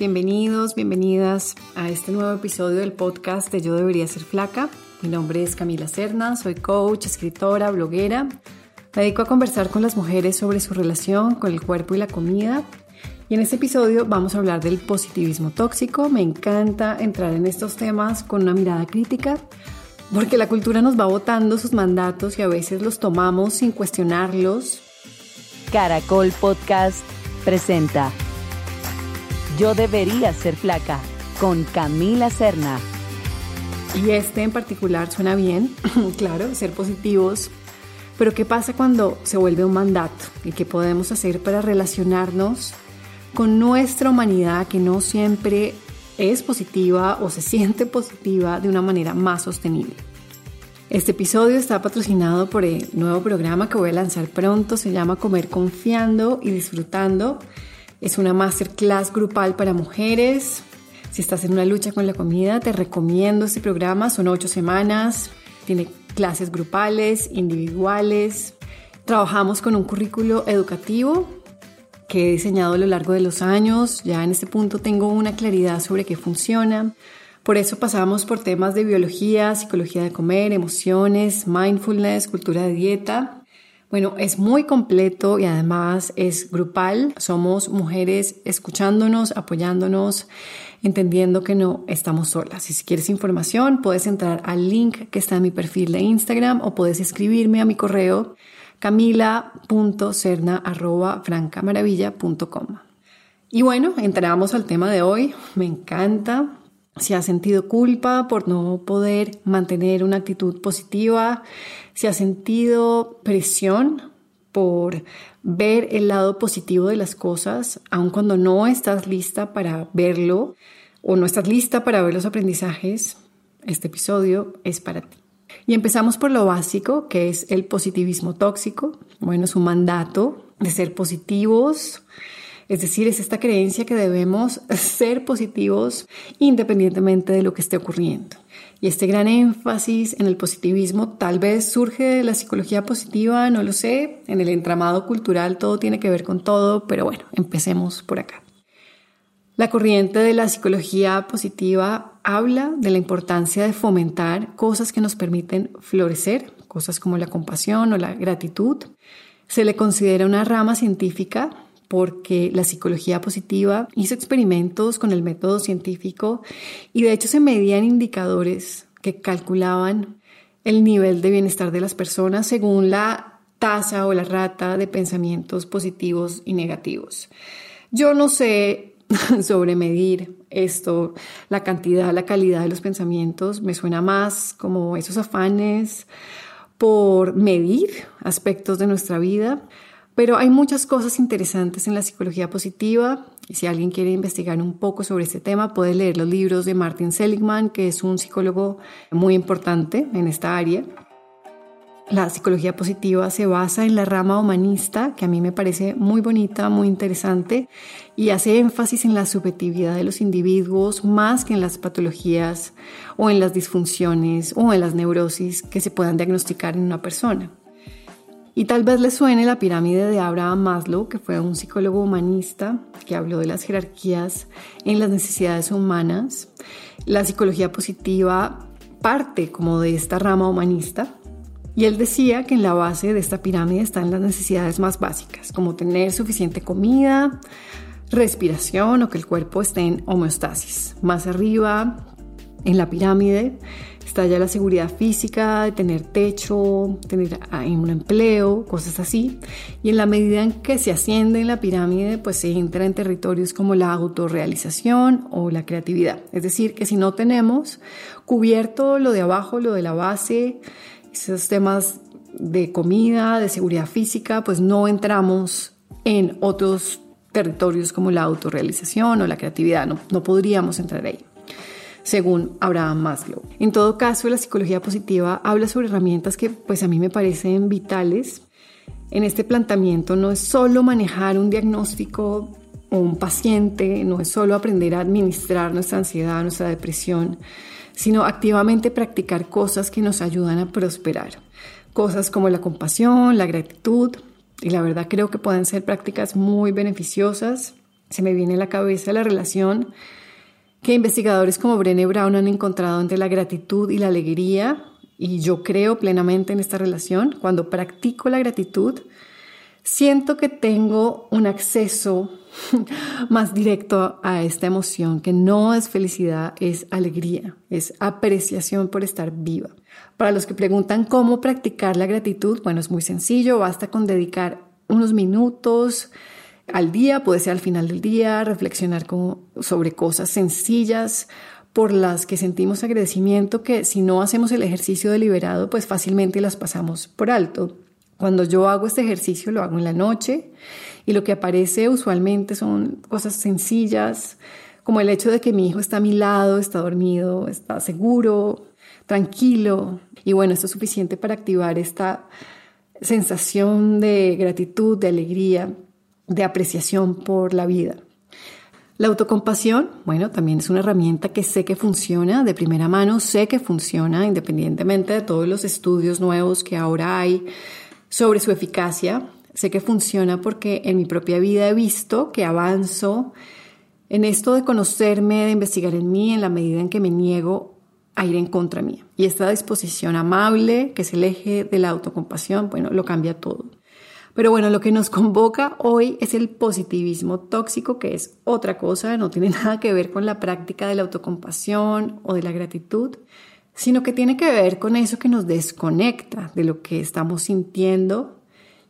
Bienvenidos, bienvenidas a este nuevo episodio del podcast de Yo debería ser flaca. Mi nombre es Camila Cerna, soy coach, escritora, bloguera. Me dedico a conversar con las mujeres sobre su relación con el cuerpo y la comida. Y en este episodio vamos a hablar del positivismo tóxico. Me encanta entrar en estos temas con una mirada crítica, porque la cultura nos va votando sus mandatos y a veces los tomamos sin cuestionarlos. Caracol Podcast presenta yo debería ser flaca con Camila Serna. Y este en particular suena bien, claro, ser positivos. Pero ¿qué pasa cuando se vuelve un mandato? ¿Y qué podemos hacer para relacionarnos con nuestra humanidad que no siempre es positiva o se siente positiva de una manera más sostenible? Este episodio está patrocinado por el nuevo programa que voy a lanzar pronto, se llama Comer Confiando y Disfrutando es una masterclass grupal para mujeres. Si estás en una lucha con la comida, te recomiendo este programa. Son ocho semanas. Tiene clases grupales, individuales. Trabajamos con un currículo educativo que he diseñado a lo largo de los años. Ya en este punto tengo una claridad sobre qué funciona. Por eso pasamos por temas de biología, psicología de comer, emociones, mindfulness, cultura de dieta bueno, es muy completo y además es grupal. Somos mujeres escuchándonos, apoyándonos, entendiendo que no estamos solas. Y si quieres información, puedes entrar al link que está en mi perfil de Instagram o puedes escribirme a mi correo camila.cerna.francamaravilla.com. Y bueno, entramos al tema de hoy. Me encanta. Si has sentido culpa por no poder mantener una actitud positiva, si has sentido presión por ver el lado positivo de las cosas, aun cuando no estás lista para verlo o no estás lista para ver los aprendizajes, este episodio es para ti. Y empezamos por lo básico, que es el positivismo tóxico. Bueno, es un mandato de ser positivos, es decir, es esta creencia que debemos ser positivos independientemente de lo que esté ocurriendo. Y este gran énfasis en el positivismo tal vez surge de la psicología positiva, no lo sé, en el entramado cultural todo tiene que ver con todo, pero bueno, empecemos por acá. La corriente de la psicología positiva habla de la importancia de fomentar cosas que nos permiten florecer, cosas como la compasión o la gratitud. Se le considera una rama científica porque la psicología positiva hizo experimentos con el método científico y de hecho se medían indicadores que calculaban el nivel de bienestar de las personas según la tasa o la rata de pensamientos positivos y negativos. Yo no sé sobre medir esto, la cantidad, la calidad de los pensamientos, me suena más como esos afanes por medir aspectos de nuestra vida, pero hay muchas cosas interesantes en la psicología positiva y si alguien quiere investigar un poco sobre este tema puede leer los libros de Martin Seligman, que es un psicólogo muy importante en esta área. La psicología positiva se basa en la rama humanista, que a mí me parece muy bonita, muy interesante, y hace énfasis en la subjetividad de los individuos más que en las patologías o en las disfunciones o en las neurosis que se puedan diagnosticar en una persona. Y tal vez le suene la pirámide de Abraham Maslow, que fue un psicólogo humanista que habló de las jerarquías en las necesidades humanas. La psicología positiva parte como de esta rama humanista. Y él decía que en la base de esta pirámide están las necesidades más básicas, como tener suficiente comida, respiración o que el cuerpo esté en homeostasis. Más arriba, en la pirámide, Está ya la seguridad física tener techo, tener ah, un empleo, cosas así. Y en la medida en que se asciende en la pirámide, pues se entra en territorios como la autorrealización o la creatividad. Es decir, que si no tenemos cubierto lo de abajo, lo de la base, esos temas de comida, de seguridad física, pues no entramos en otros territorios como la autorrealización o la creatividad. No, no podríamos entrar ahí según Abraham Maslow. En todo caso, la psicología positiva habla sobre herramientas que pues a mí me parecen vitales. En este planteamiento no es solo manejar un diagnóstico o un paciente, no es solo aprender a administrar nuestra ansiedad, nuestra depresión, sino activamente practicar cosas que nos ayudan a prosperar. Cosas como la compasión, la gratitud, y la verdad creo que pueden ser prácticas muy beneficiosas Se me viene a la cabeza la relación que investigadores como Brené Brown han encontrado entre la gratitud y la alegría, y yo creo plenamente en esta relación. Cuando practico la gratitud, siento que tengo un acceso más directo a esta emoción, que no es felicidad, es alegría, es apreciación por estar viva. Para los que preguntan cómo practicar la gratitud, bueno, es muy sencillo, basta con dedicar unos minutos al día, puede ser al final del día, reflexionar sobre cosas sencillas por las que sentimos agradecimiento que si no hacemos el ejercicio deliberado, pues fácilmente las pasamos por alto. Cuando yo hago este ejercicio lo hago en la noche y lo que aparece usualmente son cosas sencillas, como el hecho de que mi hijo está a mi lado, está dormido, está seguro, tranquilo. Y bueno, esto es suficiente para activar esta sensación de gratitud, de alegría, de apreciación por la vida. La autocompasión, bueno, también es una herramienta que sé que funciona de primera mano, sé que funciona independientemente de todos los estudios nuevos que ahora hay sobre su eficacia. Sé que funciona porque en mi propia vida he visto que avanzo en esto de conocerme, de investigar en mí, en la medida en que me niego a ir en contra mía. Y esta disposición amable, que es el eje de la autocompasión, bueno, lo cambia todo. Pero bueno, lo que nos convoca hoy es el positivismo tóxico, que es otra cosa, no tiene nada que ver con la práctica de la autocompasión o de la gratitud, sino que tiene que ver con eso que nos desconecta de lo que estamos sintiendo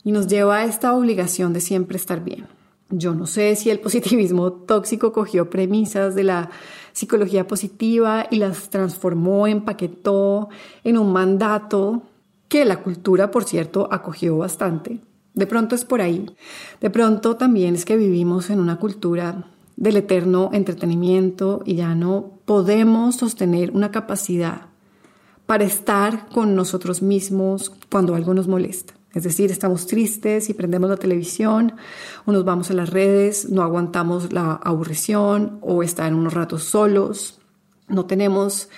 y nos lleva a esta obligación de siempre estar bien. Yo no sé si el positivismo tóxico cogió premisas de la psicología positiva y las transformó, empaquetó en un mandato que la cultura, por cierto, acogió bastante. De pronto es por ahí. De pronto también es que vivimos en una cultura del eterno entretenimiento y ya no podemos sostener una capacidad para estar con nosotros mismos cuando algo nos molesta. Es decir, estamos tristes y prendemos la televisión o nos vamos a las redes, no aguantamos la aburrición o estar unos ratos solos. No tenemos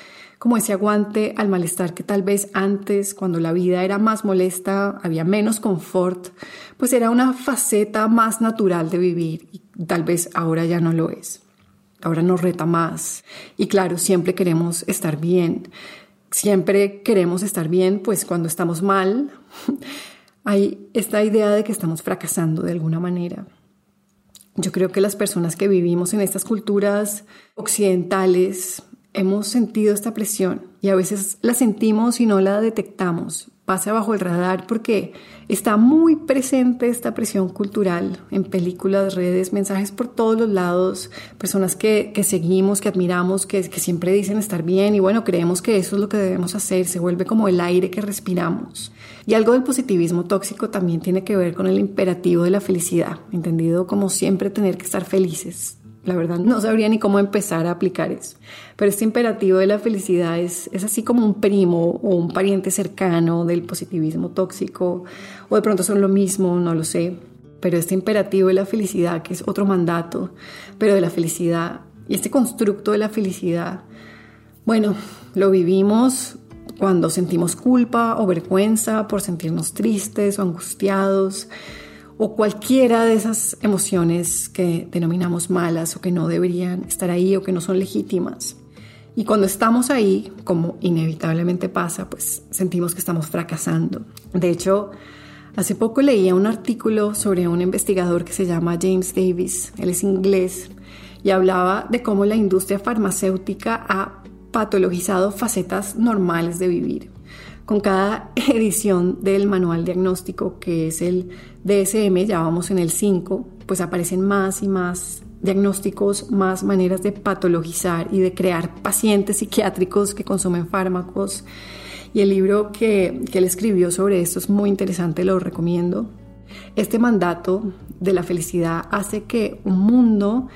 como ese aguante al malestar que tal vez antes, cuando la vida era más molesta, había menos confort, pues era una faceta más natural de vivir tal vez ahora ya no lo es. Ahora nos reta más y claro, siempre queremos estar bien. Siempre queremos estar bien, pues cuando estamos mal, hay esta idea de que estamos fracasando de alguna manera. Yo creo que las personas que vivimos en estas culturas occidentales, hemos sentido esta presión y a veces la sentimos y no la detectamos. Pasa bajo el radar porque está muy presente esta presión cultural en películas, redes, mensajes por todos los lados, personas que, seguimos, que admiramos, que, que siempre dicen estar bien y bueno, creemos que eso es lo que debemos hacer, se vuelve como el aire que respiramos. Y algo del positivismo tóxico también tiene que ver con el imperativo de la felicidad, entendido como siempre tener que estar felices, la verdad no sabría ni cómo empezar a aplicar eso. Pero este imperativo de la felicidad es, es así como un primo o un pariente cercano del positivismo tóxico, o de pronto son lo mismo, no lo sé. Pero este imperativo de la felicidad, que es otro mandato, pero de la felicidad, y este constructo de la felicidad, bueno, lo vivimos cuando sentimos culpa o vergüenza por sentirnos tristes o angustiados o cualquiera de esas emociones que denominamos malas o que no deberían estar ahí o que no son legítimas. Y cuando estamos ahí, como inevitablemente pasa, pues sentimos que estamos fracasando. De hecho, hace poco leía un artículo sobre un investigador que se llama James Davis, él es inglés, y hablaba de cómo la industria farmacéutica ha patologizado facetas normales de vivir con cada edición del manual diagnóstico, que es el DSM, ya vamos en el 5, pues aparecen más y más diagnósticos, más maneras de patologizar y de crear pacientes psiquiátricos que consumen fármacos. Y el libro que, que él escribió sobre esto es muy interesante, lo recomiendo. Este mandato de la felicidad hace que un mundo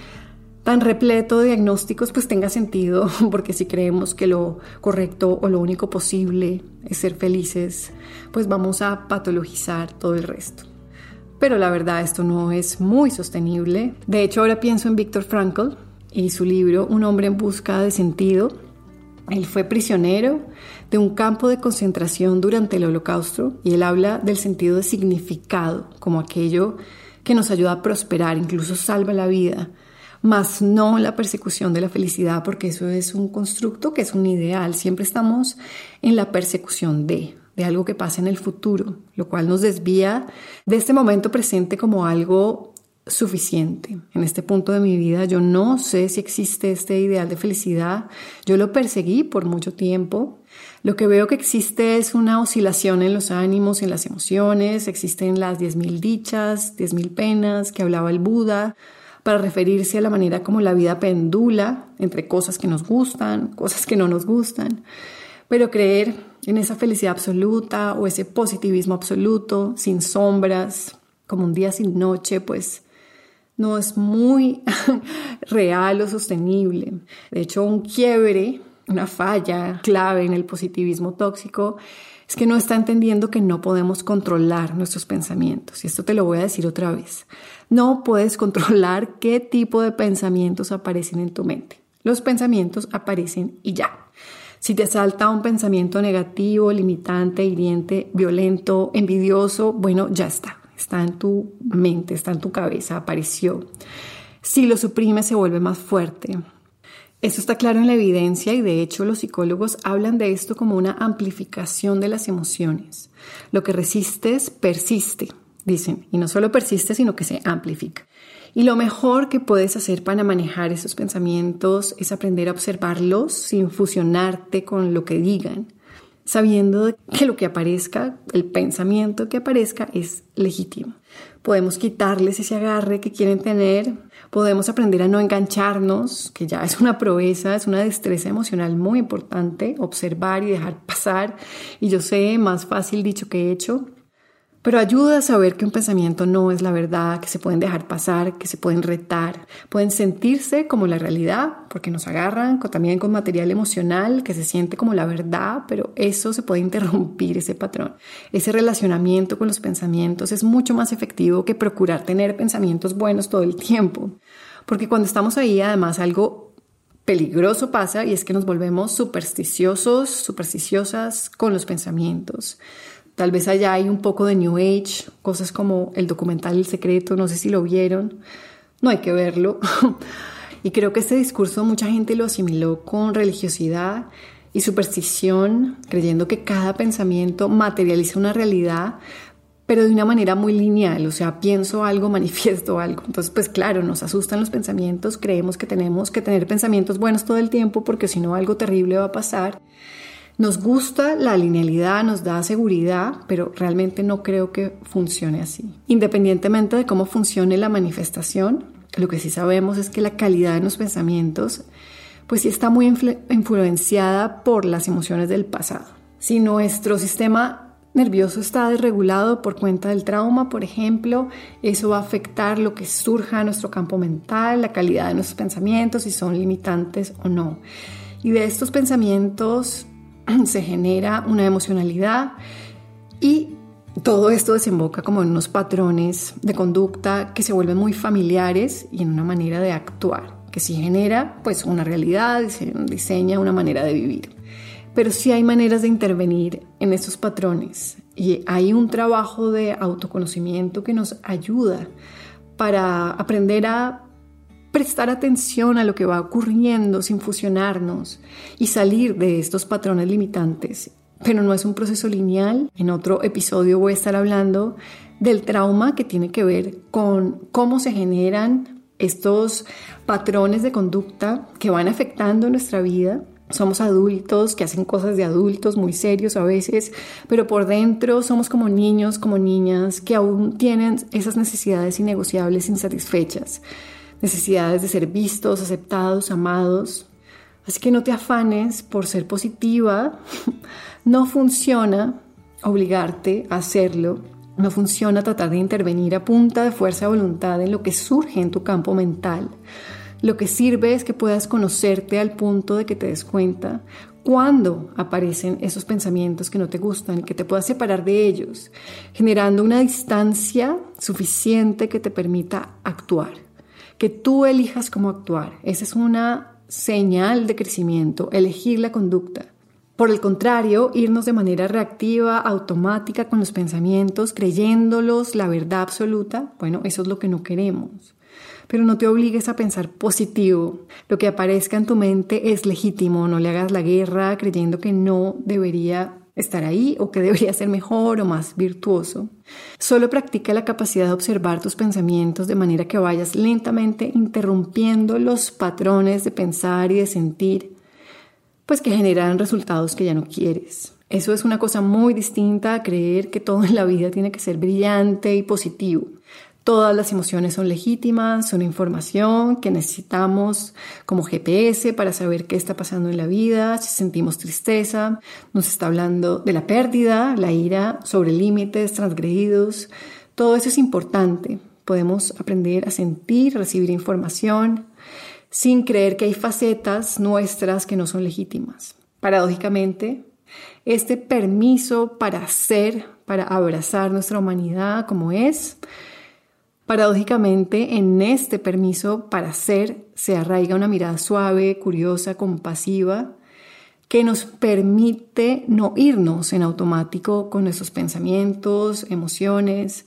tan repleto de diagnósticos pues tenga sentido, porque si creemos que lo correcto o lo único posible es ser felices, pues vamos a patologizar todo el resto. Pero la verdad esto no es muy sostenible. De hecho ahora pienso en Viktor Frankl y su libro Un hombre en busca de sentido. Él fue prisionero de un campo de concentración durante el holocausto y él habla del sentido de significado como aquello que nos ayuda a prosperar, incluso salva la vida, mas no la persecución de la felicidad, porque eso es un constructo que es un ideal. Siempre estamos en la persecución de, de algo que pasa en el futuro, lo cual nos desvía de este momento presente como algo suficiente. En este punto de mi vida yo no sé si existe este ideal de felicidad. Yo lo perseguí por mucho tiempo. Lo que veo que existe es una oscilación en los ánimos, en las emociones. Existen las 10.000 dichas, 10.000 penas que hablaba el Buda para referirse a la manera como la vida pendula entre cosas que nos gustan, cosas que no nos gustan. Pero creer en esa felicidad absoluta o ese positivismo absoluto, sin sombras, como un día sin noche, pues no es muy real o sostenible. De hecho, un quiebre, una falla clave en el positivismo tóxico es que no está entendiendo que no podemos controlar nuestros pensamientos. Y esto te lo voy a decir otra vez. No puedes controlar qué tipo de pensamientos aparecen en tu mente. Los pensamientos aparecen y ya. Si te salta un pensamiento negativo, limitante, hiriente, violento, envidioso, bueno, ya está. Está en tu mente, está en tu cabeza, apareció. Si lo suprimes, se vuelve más fuerte. Eso está claro en la evidencia y de hecho los psicólogos hablan de esto como una amplificación de las emociones. Lo que resistes persiste, dicen, y no solo persiste, sino que se amplifica. Y lo mejor que puedes hacer para manejar esos pensamientos es aprender a observarlos sin fusionarte con lo que digan, sabiendo que lo que aparezca, el pensamiento que aparezca es legítimo. Podemos quitarles ese agarre que quieren tener, podemos aprender a no engancharnos, que ya es una proeza, es una destreza emocional muy importante, observar y dejar pasar. Y yo sé, más fácil dicho que hecho, pero ayuda a saber que un pensamiento no es la verdad, que se pueden dejar pasar, que se pueden retar, pueden sentirse como la realidad, porque nos agarran también con material emocional que se siente como la verdad, pero eso se puede interrumpir, ese patrón. Ese relacionamiento con los pensamientos es mucho más efectivo que procurar tener pensamientos buenos todo el tiempo, porque cuando estamos ahí además algo peligroso pasa y es que nos volvemos supersticiosos, supersticiosas con los pensamientos. Tal vez allá hay un poco de New Age, cosas como el documental El Secreto, no sé si lo vieron, no hay que verlo. y creo que este discurso mucha gente lo asimiló con religiosidad y superstición, creyendo que cada pensamiento materializa una realidad, pero de una manera muy lineal, o sea, pienso algo, manifiesto algo. Entonces, pues claro, nos asustan los pensamientos, creemos que tenemos que tener pensamientos buenos todo el tiempo porque si no algo terrible va a pasar. Nos gusta la linealidad, nos da seguridad, pero realmente no creo que funcione así. Independientemente de cómo funcione la manifestación, lo que sí sabemos es que la calidad de los pensamientos pues sí está muy influenciada por las emociones del pasado. Si nuestro sistema nervioso está desregulado por cuenta del trauma, por ejemplo, eso va a afectar lo que surja en nuestro campo mental, la calidad de nuestros pensamientos, si son limitantes o no. Y de estos pensamientos se genera una emocionalidad y todo esto desemboca como en unos patrones de conducta que se vuelven muy familiares y en una manera de actuar, que sí genera pues una realidad, diseña una manera de vivir. Pero sí hay maneras de intervenir en estos patrones y hay un trabajo de autoconocimiento que nos ayuda para aprender a prestar atención a lo que va ocurriendo sin fusionarnos y salir de estos patrones limitantes. Pero no es un proceso lineal. En otro episodio voy a estar hablando del trauma que tiene que ver con cómo se generan estos patrones de conducta que van afectando nuestra vida. Somos adultos que hacen cosas de adultos muy serios a veces, pero por dentro somos como niños, como niñas que aún tienen esas necesidades innegociables insatisfechas necesidades de ser vistos, aceptados, amados. Así que no te afanes por ser positiva. No funciona obligarte a hacerlo. No funciona tratar de intervenir a punta de fuerza de voluntad en lo que surge en tu campo mental. Lo que sirve es que puedas conocerte al punto de que te des cuenta cuando aparecen esos pensamientos que no te gustan que te puedas separar de ellos, generando una distancia suficiente que te permita actuar que tú elijas cómo actuar. Esa es una señal de crecimiento, elegir la conducta. Por el contrario, irnos de manera reactiva, automática con los pensamientos, creyéndolos la verdad absoluta, bueno, eso es lo que no queremos. Pero no te obligues a pensar positivo. Lo que aparezca en tu mente es legítimo, no le hagas la guerra creyendo que no debería estar ahí o que debería ser mejor o más virtuoso. Solo practica la capacidad de observar tus pensamientos de manera que vayas lentamente interrumpiendo los patrones de pensar y de sentir, pues que generan resultados que ya no quieres. Eso es una cosa muy distinta a creer que todo en la vida tiene que ser brillante y positivo. Todas las emociones son legítimas, son información que necesitamos como GPS para saber qué está pasando en la vida, si sentimos tristeza, nos está hablando de la pérdida, la ira, sobre límites transgredidos. Todo eso es importante. Podemos aprender a sentir, recibir información, sin creer que hay facetas nuestras que no son legítimas. Paradójicamente, este permiso para ser, para abrazar nuestra humanidad como es, Paradójicamente, en este permiso para ser se arraiga una mirada suave, curiosa, compasiva, que nos permite no irnos en automático con nuestros pensamientos, emociones,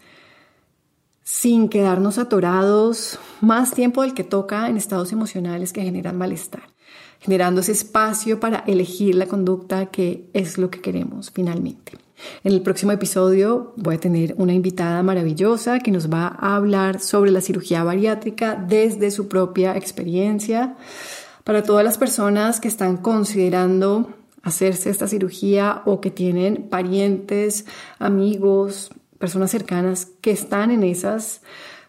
sin quedarnos atorados más tiempo del que toca en estados emocionales que generan malestar, generando ese espacio para elegir la conducta que es lo que queremos finalmente. En el próximo episodio voy a tener una invitada maravillosa que nos va a hablar sobre la cirugía bariátrica desde su propia experiencia. Para todas las personas que están considerando hacerse esta cirugía o que tienen parientes, amigos, personas cercanas que están en esas,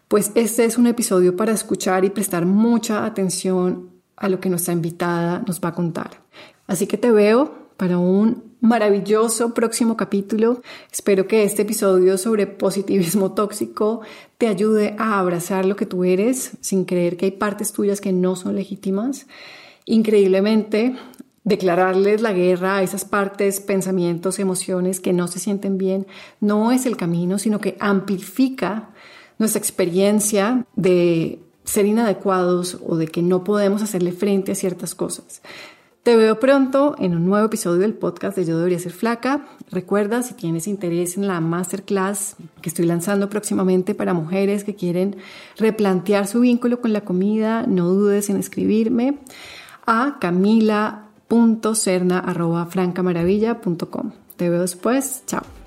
pues este es un episodio para escuchar y prestar mucha atención a lo que nuestra invitada nos va a contar. Así que te veo para un maravilloso próximo capítulo. Espero que este episodio sobre positivismo tóxico te ayude a abrazar lo que tú eres sin creer que hay partes tuyas que no son legítimas. Increíblemente, declararles la guerra a esas partes, pensamientos, emociones que no se sienten bien no es el camino, sino que amplifica nuestra experiencia de ser inadecuados o de que no podemos hacerle frente a ciertas cosas. Te veo pronto en un nuevo episodio del podcast de Yo Debería Ser Flaca. Recuerda, si tienes interés en la masterclass que estoy lanzando próximamente para mujeres que quieren replantear su vínculo con la comida, no dudes en escribirme a camila.cerna.francamaravilla.com. Te veo después. Chao.